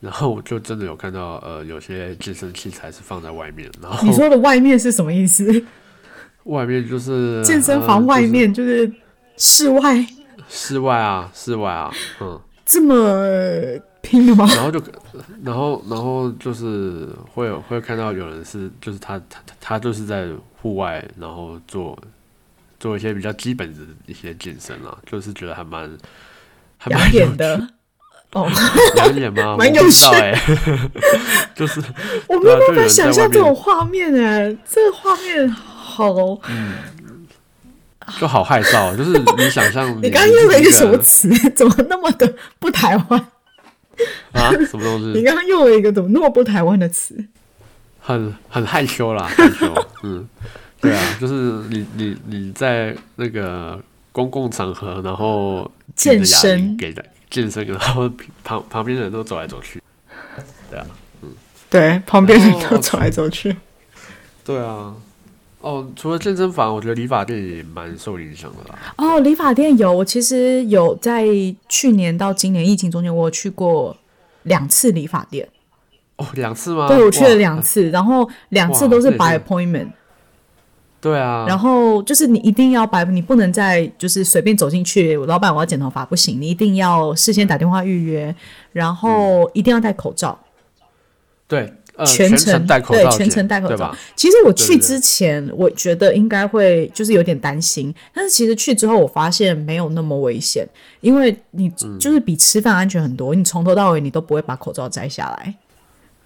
然后就真的有看到，呃，有些健身器材是放在外面，然后你说的外面是什么意思？外面就是健身房外、呃面就是室外，就是室外。啊，室外啊，嗯，这么拼的吗？然后就然后然后就是会有会看到有人是就是他他他他就是在户外，然后做做一些比较基本的一些健身啊，就是觉得还蛮还蛮养眼的。哦，养眼吗？蛮有趣。哎、就是我没有有办法想象这种画面哎，这个画面好。嗯就好害臊，就是你想象 你刚刚用了一个什么词？怎么那么的不台湾？啊？什么东西？你刚刚用了一个怎么那么不台湾的词？很很害羞啦，害羞。嗯，对啊，就是你你你在那个公共场合，然后健身给的健身，然后旁旁边的人都走来走去。对啊，嗯对，旁边人哦都走来走去。对啊。哦，除了健身房，我觉得理发店也蛮受影响的啦。哦，理发店有，我其实有在去年到今年疫情中间，我有去过两次理发店。哦，两次吗？对，我去了哇两次，然后两次都是哇这 by appointment。对啊，然后就是你一定要白，你不能再就是随便走进去，老板我要剪头发不行，你一定要事先打电话预约，然后一定要戴口罩，对，呃，全程程戴口罩对，全程戴口罩？。其实我去之前，我觉得应该会就是有点担心，但是其实去之后，我发现没有那么危险，因为你嗯就是比吃饭安全很多，你从头到尾你都不会把口罩摘下来。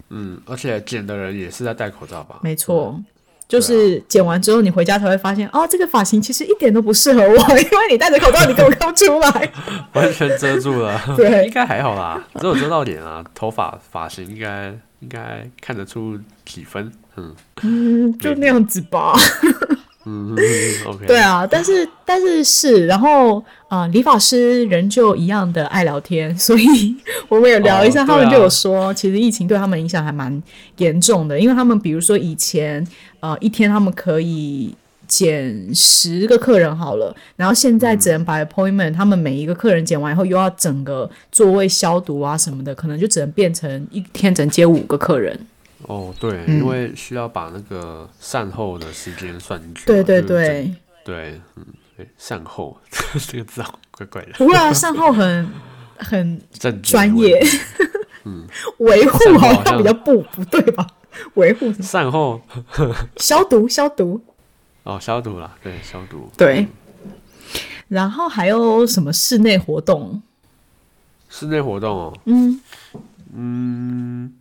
嗯，而且剪的人也是在戴口罩吧？没错，就是剪完之后，你回家才会发现，哦，这个发型其实一点都不适合我，因为你戴着口罩，你根本看不出来。完全遮住了。对应该还好啦，只有遮到脸啊，头发发型应该应该看得出几分。嗯嗯，就那样子吧。嗯，OK。对啊，但是但是是，然后啊、呃理发师仍旧一样的爱聊天，所以我们也聊一下，哦啊他们就有说，其实疫情对他们影响还蛮严重的，因为他们比如说以前呃一天他们可以。减十个客人好了，然后现在只能把 appointment，、他们每一个客人剪完以后，又要整个座位消毒啊什么的，可能就只能变成一天只能接五个客人。哦，对，嗯因为需要把那个善后的时间算进去。对对对，对，嗯，对，善后这个字好怪怪的，不会啊，善后很很专业嗯，维护好像比较不不对吧？维护善后消毒 消毒。哦，消毒啦，对，消毒。对，然后还有什么室内活动？室内活动哦，嗯，嗯，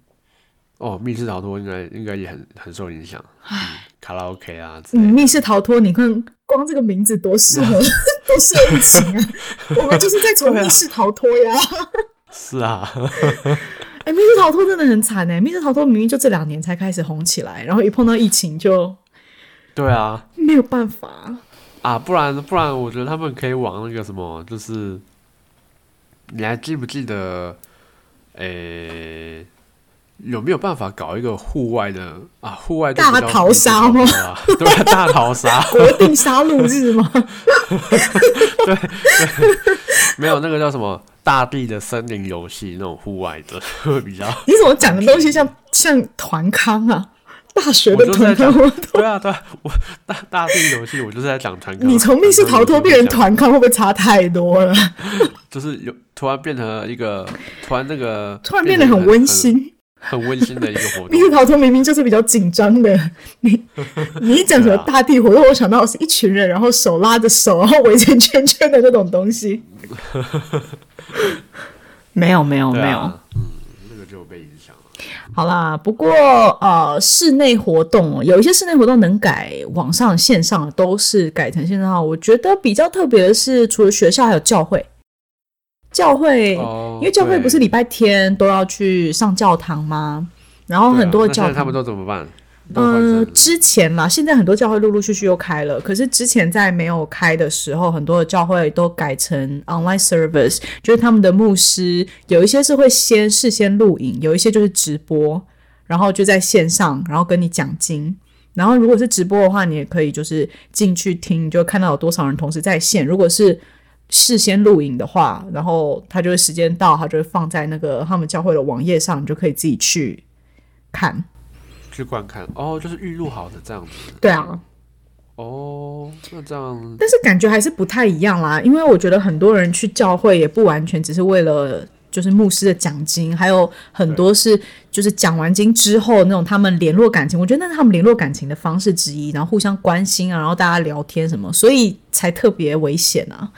哦，密室逃脱应该应该也很很受影响，嗯，卡拉 OK 啊嗯，密室逃脱，你看光这个名字多适合，多适合疫情啊！我们就是在从密室逃脱呀。是啊，哎、密室逃脱真的很惨哎！密室逃脱明明就这两年才开始红起来，然后一碰到疫情就对啊，没有办法。啊，不然不然，我觉得他们可以往那个什么，就是你还记不记得，诶、有没有办法搞一个户外的啊？户外大逃杀吗？对啊，大逃杀，国定杀戮日吗？对没有那个叫什么大地的森林游戏那种户外的会比较。你怎么讲的东西像像团康啊？大学的团康活动，对啊，对啊，我大大地游戏，我就是在讲团康。你从密室逃脱变成团康，会不会差太多了？就是有突然变成了一个突然那个突然变得很温馨。很温馨的一个活动密。室逃脱明明就是比较紧张的，你你一讲什么大地活动，我想到的是一群人，然后手拉着手，然后围成圈圈的那种东西。没有没有没有，嗯。好啦，不过呃，室内活动哦有一些室内活动能改网上线上，都是改成线上。我觉得比较特别的是，除了学校还有教会，教会、哦因为教会不是礼拜天都要去上教堂吗？然后很多的教他们都怎么办？呃，之前啦，现在很多教会陆陆续续又开了，可是之前在没有开的时候，很多的教会都改成 online service，就是他们的牧师有一些是会先事先录影，有一些就是直播，然后就在线上，然后跟你讲经。然后如果是直播的话，你也可以就是进去听，就看到有多少人同时在线。如果是事先录影的话，然后他就会时间到，他就会放在那个他们教会的网页上，你就可以自己去看。去观看。哦，就是预录好的这样子。对啊，哦，那这样。但是感觉还是不太一样啦，因为我觉得很多人去教会也不完全只是为了就是牧师的奖金，还有很多是就是讲完经之后那种他们联络感情，我觉得那是他们联络感情的方式之一，然后互相关心啊，然后大家聊天什么，所以才特别危险啊。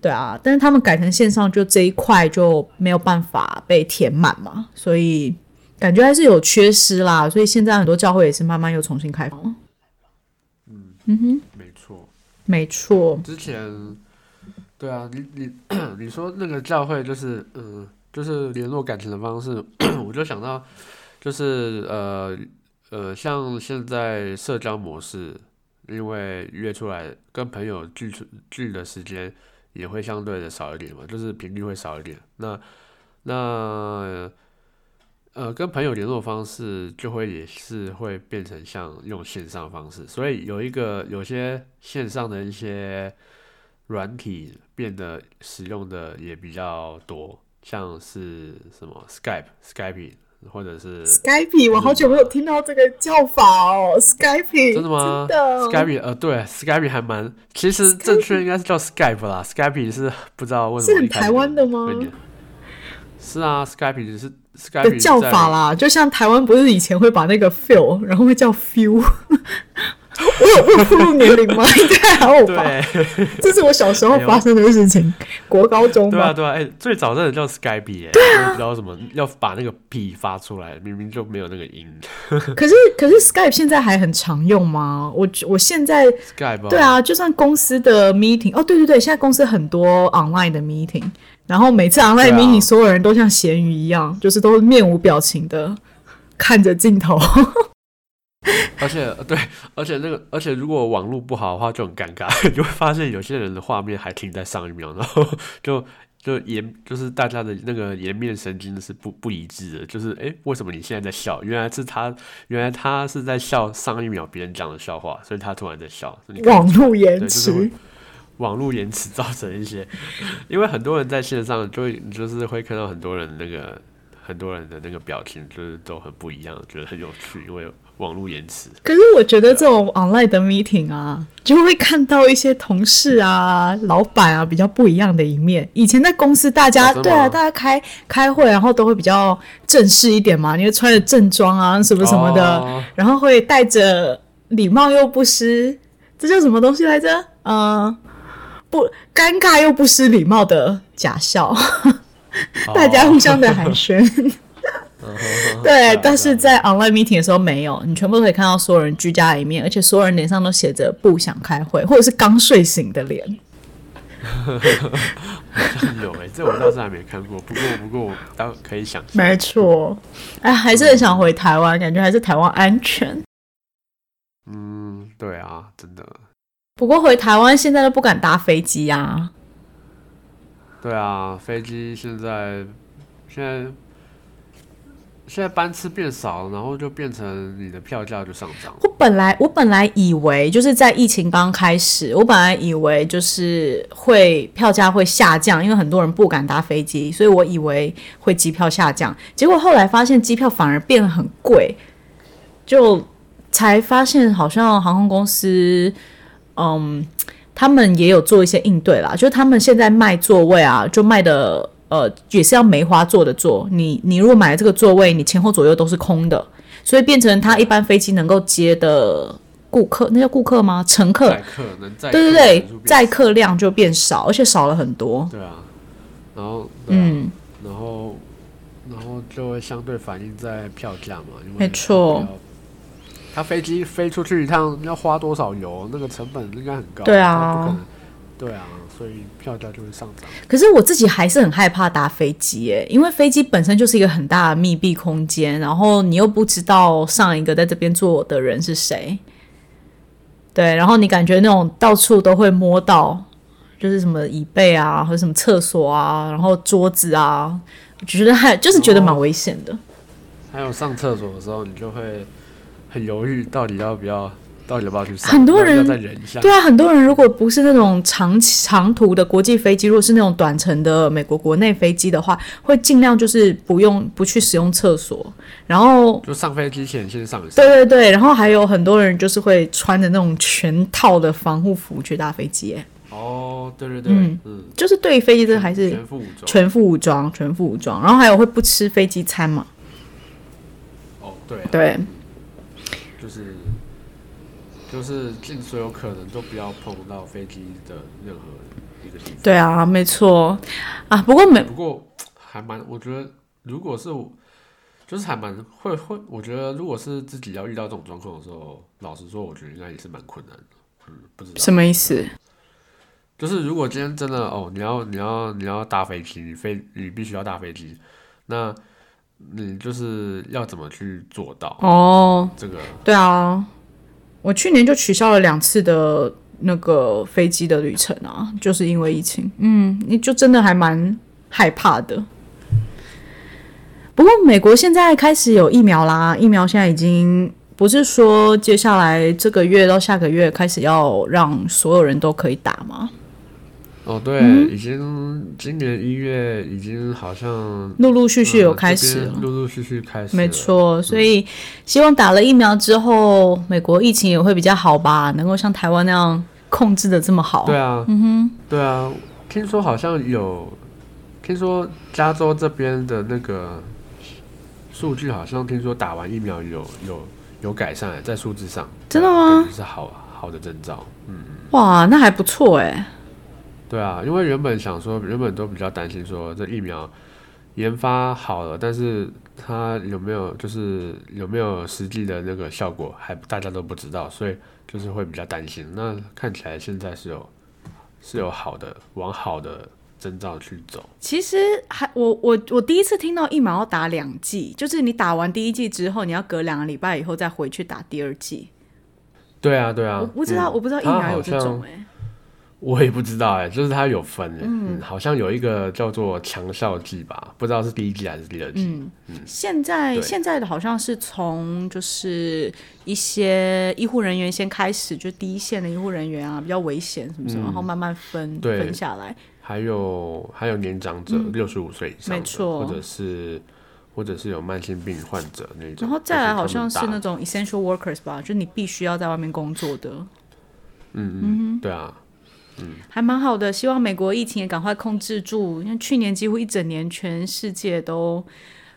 对啊，但是他们改成线上，就这一块就没有办法被填满嘛，所以感觉还是有缺失啦。所以现在很多教会也是慢慢又重新开放了。没错。没错，之前，对啊，你你 你说那个教会就是嗯，就是联络感情的方式，我就想到就是呃呃，像现在社交模式，因为约出来跟朋友聚出聚的时间也会相对的少一点嘛，就是频率会少一点。那那呃，跟朋友联络方式就会也是会变成像用线上方式，所以有一个有些线上的一些软体变得使用的也比较多，像是什么 Skype、Skype 或者是 Skype，我好久没有听到这个叫法哦，Skype，真的吗？真的。Skype 呃，对，Skype 还蛮，其实正确应该是叫 Skype 啦，Skype 是不知道为什么是很台湾的吗？是啊，Skype 只是的叫法啦，就像台湾不是以前会把那个 feel，然后会叫 feel，我有我有暴露年龄吗？应该还有吧，这是我小时候发生的事情，国高中吧。对啊对啊，哎、最早真的叫 Skype 哎、对啊，不知道什么要把那个 P 发出来，明明就没有那个音。可是可是 Skype 现在还很常用吗？我我现在 Skype 对，啊，就算公司的 meeting，哦，对对对，现在公司很多 online 的 meeting，然后每次 online 对啊 meeting，、所有人都像咸鱼一样，就是都面无表情的看着镜头。而且呃对，而且那个，而且如果网络不好的话就很尴尬，你就会发现有些人的画面还停在上一秒，然后 就就颜就是大家的那个颜面神经是不不一致的，就是诶，为什么你现在在笑？原来是他，原来他是在笑上一秒别人讲的笑话，所以他突然在笑。网络延迟，网络延迟造成一些，因为很多人在线上就会就是会看到很多人那个很多人的那个表情就是都很不一样，觉得很有趣，因为网络延迟。可是我觉得这种 online 的 meeting 啊，就会看到一些同事啊、老板啊比较不一样的一面。以前在公司，大家、哦对啊，大家开开会，然后都会比较正式一点嘛，因为穿着正装啊，什么什么的，哦然后会带着礼貌又不失，这叫什么东西来着？嗯、不尴尬又不失礼貌的假笑，大家互相的寒暄。对，但是在 online meeting 的时候没有，你全部都可以看到所有人居家的一面，而且所有人脸上都写着不想开会，或者是刚睡醒的脸。有哎、这我倒是还没看过，不过不过我倒可以想象。没错，哎，还是很想回台湾，感觉还是台湾安全。嗯，对啊，真的，不过回台湾现在都不敢搭飞机啊。对啊，飞机现在现在现在班次变少，然后就变成你的票价就上涨。我本来我本来以为就是在疫情刚开始，我本来以为就是会票价会下降，因为很多人不敢搭飞机，所以我以为会机票下降。结果后来发现机票反而变得很贵，就才发现好像航空公司，嗯，他们也有做一些应对啦，就是他们现在卖座位啊，就卖的呃也是要梅花座的座，你你如果买了这个座位，你前后左右都是空的。所以变成他一般飞机能够接的顾客，那叫顾客吗？乘客？载客能载对对对，载客量就变少，而且少了很多。对啊，然后啊嗯，然后然后就会相对反映在票价嘛，因为没错它不要。它飞机飞出去一趟要花多少油，那个成本应该很高。对啊不可能。对啊，所以票价就会上涨。可是我自己还是很害怕搭飞机耶，因为飞机本身就是一个很大的密闭空间，然后你又不知道上一个在这边坐的人是谁。对，然后你感觉那种到处都会摸到，就是什么椅背啊，或者什么厕所啊，然后桌子啊，我觉得还就是觉得蛮危险的。还有上厕所的时候，你就会很犹豫，到底要不要，到底要不要去上？很多人要要再忍一下。对啊，很多人如果不是那种长长途的国际飞机，如果是那种短程的美国国内飞机的话，会尽量就是不用不去使用厕所。然后，就上飞机前先上。对对对，然后还有很多人就是会穿着那种全套的防护服去搭飞机，耶哦，对对对，嗯嗯，就是对于飞机这个还是全副武装。全副武装，全副武装。然后还有会不吃飞机餐嘛？哦，对啊，对，就是就是尽所有可能都不要碰到飞机的任何一个地方。对啊，没错啊。不过没不过还蛮，我觉得如果是我，就是还蛮会会，我觉得如果是自己要遇到这种状况的时候，老实说，我觉得应该也是蛮困难的。嗯，不知道什么意思？就是如果今天真的哦，你要你要你要搭飞机，你飞你必须要搭飞机，那你就是要怎么去做到哦，这个？对啊，我去年就取消了两次的那个飞机的旅程啊，就是因为疫情。嗯，你就真的还蛮害怕的。不过美国现在开始有疫苗啦，疫苗现在已经不是说接下来这个月到下个月开始要让所有人都可以打吗？哦，对，嗯。已经今年一月已经好像陆陆续续有嗯开始陆陆续续开始，没，错，所以希望打了疫苗之后，美国疫情也会比较好吧，能够像台湾那样控制的这么好。对啊，嗯哼，对啊，听说好像有，听说加州这边的那个数据好像听说打完疫苗有有有改善，在数字上，真的吗？是好好的征兆。嗯哇，那还不错哎。对啊，因为原本想说，原本都比较担心说这疫苗研发好了，但是它有没有就是有没有实际的那个效果，还大家都不知道，所以就是会比较担心。那看起来现在是有是有好的往好的征兆去走。其实还我我我第一次听到疫苗要打两剂，就是你打完第一剂之后，你要隔两个礼拜以后再回去打第二剂。对啊，对啊，我不知道，嗯我不知道疫苗有这种哎、我也不知道哎、就是它有分哎、嗯，好像有一个叫做强效剂吧，不知道是第一剂还是第二剂。现在现在的好像是从就是一些医护人员先开始，就第一线的医护人员啊比较危险什么什么，然后慢慢分分下来。还有还有年长者，六十五岁以上的，嗯没错。或者是或者是有慢性病患者那种。然后再来好像是那种 essential workers 吧，就是你必须要在外面工作的，打嗯嗯，对啊，还蛮好的。希望美国疫情也赶快控制住，因为去年几乎一整年全世界都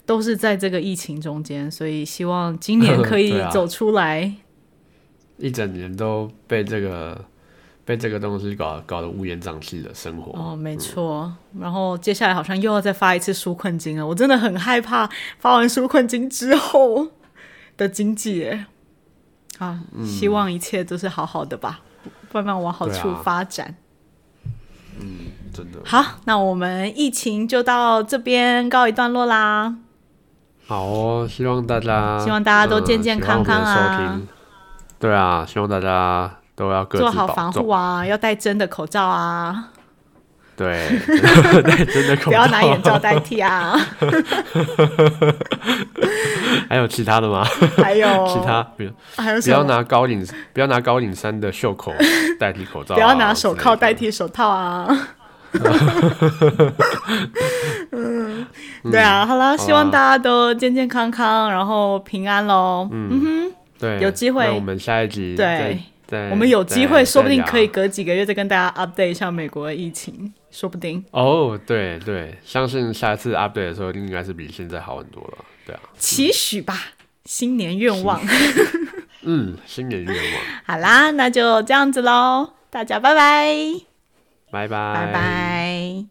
都是在这个疫情中间，所以希望今年可以 走出来。一整年都被这个被这个东西搞搞得乌烟瘴气的生活。哦，没错。然后接下来好像又要再发一次纾困金了，我真的很害怕发完纾困金之后的经济。啊，希望一切都是好好的吧，慢慢往好处发展。真的好，那我们疫情就到这边告一段落啦。好哦，希望大家希望大家都健健康康啊对啊，希望大家都要做好。防护啊，要戴真的口罩啊，对，对，真的。不要拿眼罩代替啊。还有其他的吗？还有其他比如还有？不要拿高领不要拿高领衫的袖口代替口罩啊、不要拿手铐代。替手套啊。嗯，对啊，好啦，希望大家都健健康康，然后平安喽。嗯哼对，有机会我们下一集对我们有机会，再说不定可以隔几个月再跟大家 update 一下美国的疫情，说不定。哦，对对，相信下一次 update 的时候应该是比现在好很多了。对啊，期许吧，新年愿望。嗯，新年愿望，好啦，那就这样子喽，大家拜拜，拜拜，拜拜。